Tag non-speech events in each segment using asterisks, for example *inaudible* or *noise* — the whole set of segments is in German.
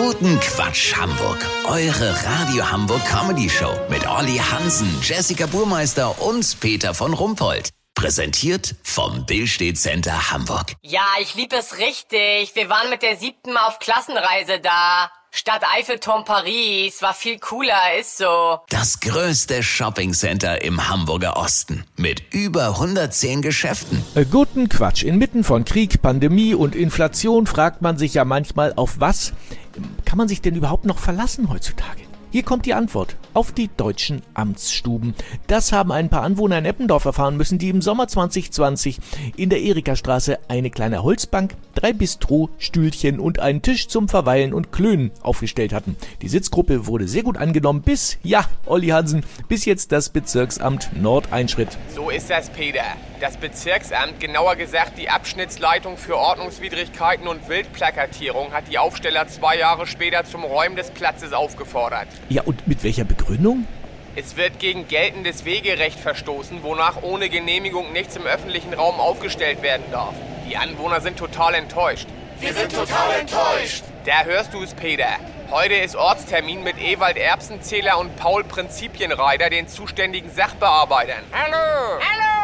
Guten Quatsch Hamburg. Eure Radio Hamburg Comedy Show mit Olli Hansen, Jessica Burmeister und Peter von Rumpold. Präsentiert vom Billstedt Center Hamburg. Ja, ich lieb es richtig. Wir waren mit der siebten Mal auf Klassenreise da. Stadt Eiffelturm Paris war viel cooler, ist so. Das größte Shoppingcenter im Hamburger Osten mit über 110 Geschäften. Äh, Guten Quatsch. Inmitten von Krieg, Pandemie und Inflation fragt man sich ja manchmal, auf was kann man sich denn überhaupt noch verlassen heutzutage? Hier kommt die Antwort. Auf die deutschen Amtsstuben. Das haben ein paar Anwohner in Eppendorf erfahren müssen, die im Sommer 2020 in der Erikastraße eine kleine Holzbank, drei Bistro-Stühlchen und einen Tisch zum Verweilen und Klönen aufgestellt hatten. Die Sitzgruppe wurde sehr gut angenommen, bis, ja, Olli Hansen, bis jetzt das Bezirksamt Nord einschritt. So ist das, Peter. Das Bezirksamt, genauer gesagt die Abschnittsleitung für Ordnungswidrigkeiten und Wildplakatierung, hat die Aufsteller zwei Jahre später zum Räumen des Platzes aufgefordert. Ja, und mit welcher Begründung? Es wird gegen geltendes Wegerecht verstoßen, wonach ohne Genehmigung nichts im öffentlichen Raum aufgestellt werden darf. Die Anwohner sind total enttäuscht. Wir sind total enttäuscht. Da hörst du es, Peter. Heute ist Ortstermin mit Ewald Erbsenzähler und Paul Prinzipienreiter, den zuständigen Sachbearbeitern. Hallo. Hallo.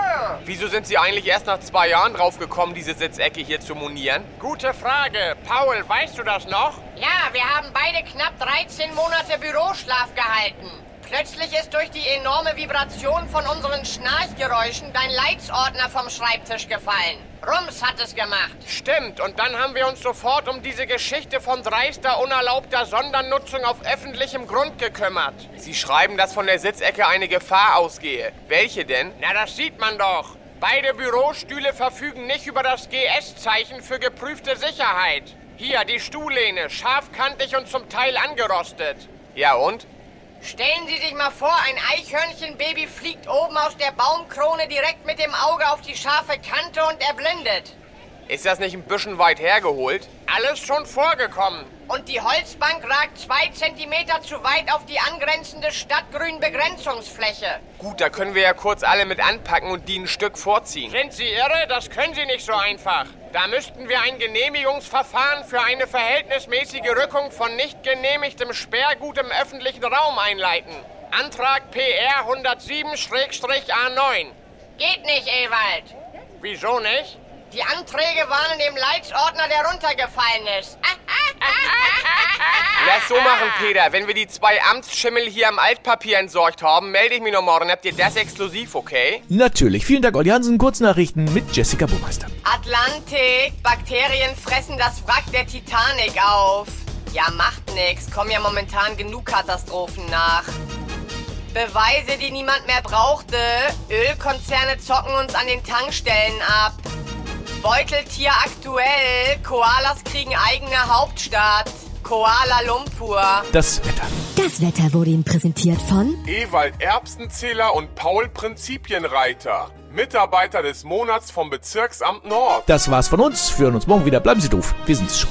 Wieso sind Sie eigentlich erst nach zwei Jahren draufgekommen, diese Sitzecke hier zu monieren? Gute Frage. Paul, weißt du das noch? Ja, wir haben beide knapp 13 Monate Büroschlaf gehalten. Plötzlich ist durch die enorme Vibration von unseren Schnarchgeräuschen dein Leitsordner vom Schreibtisch gefallen. Rums hat es gemacht. Stimmt, und dann haben wir uns sofort um diese Geschichte von dreister, unerlaubter Sondernutzung auf öffentlichem Grund gekümmert. Sie schreiben, dass von der Sitzecke eine Gefahr ausgehe. Welche denn? Na, das sieht man doch. Beide Bürostühle verfügen nicht über das GS-Zeichen für geprüfte Sicherheit. Hier, die Stuhllehne, scharfkantig und zum Teil angerostet. Ja und? Stellen Sie sich mal vor, ein Eichhörnchenbaby fliegt oben aus der Baumkrone direkt mit dem Auge auf die scharfe Kante und erblindet. Ist das nicht ein bisschen weit hergeholt? Alles schon vorgekommen. Und die Holzbank ragt zwei Zentimeter zu weit auf die angrenzende Stadtgrünbegrenzungsfläche. Gut, da können wir ja kurz alle mit anpacken und die ein Stück vorziehen. Sind Sie irre? Das können Sie nicht so einfach. Da müssten wir ein Genehmigungsverfahren für eine verhältnismäßige Rückung von nicht genehmigtem Sperrgut im öffentlichen Raum einleiten. Antrag PR 107-A9. Geht nicht, Ewald. Wieso nicht? Die Anträge waren in dem Leitsordner, der runtergefallen ist. *laughs* Lass so machen, Peter. Wenn wir die zwei Amtsschimmel hier am Altpapier entsorgt haben, melde ich mich noch morgen. Habt ihr das exklusiv, okay? Natürlich. Vielen Dank, Olli Hansen. Kurznachrichten mit Jessica Burmeister. Atlantik. Bakterien fressen das Wrack der Titanic auf. Ja, macht nix. Kommen ja momentan genug Katastrophen nach. Beweise, die niemand mehr brauchte. Ölkonzerne zocken uns an den Tankstellen ab. Beuteltier aktuell. Koalas kriegen eigene Hauptstadt. Koala Lumpur. Das Wetter. Das Wetter wurde Ihnen präsentiert von Ewald Erbsenzähler und Paul Prinzipienreiter. Mitarbeiter des Monats vom Bezirksamt Nord. Das war's von uns. Wir hören uns morgen wieder. Bleiben Sie doof. Wir sind's schon.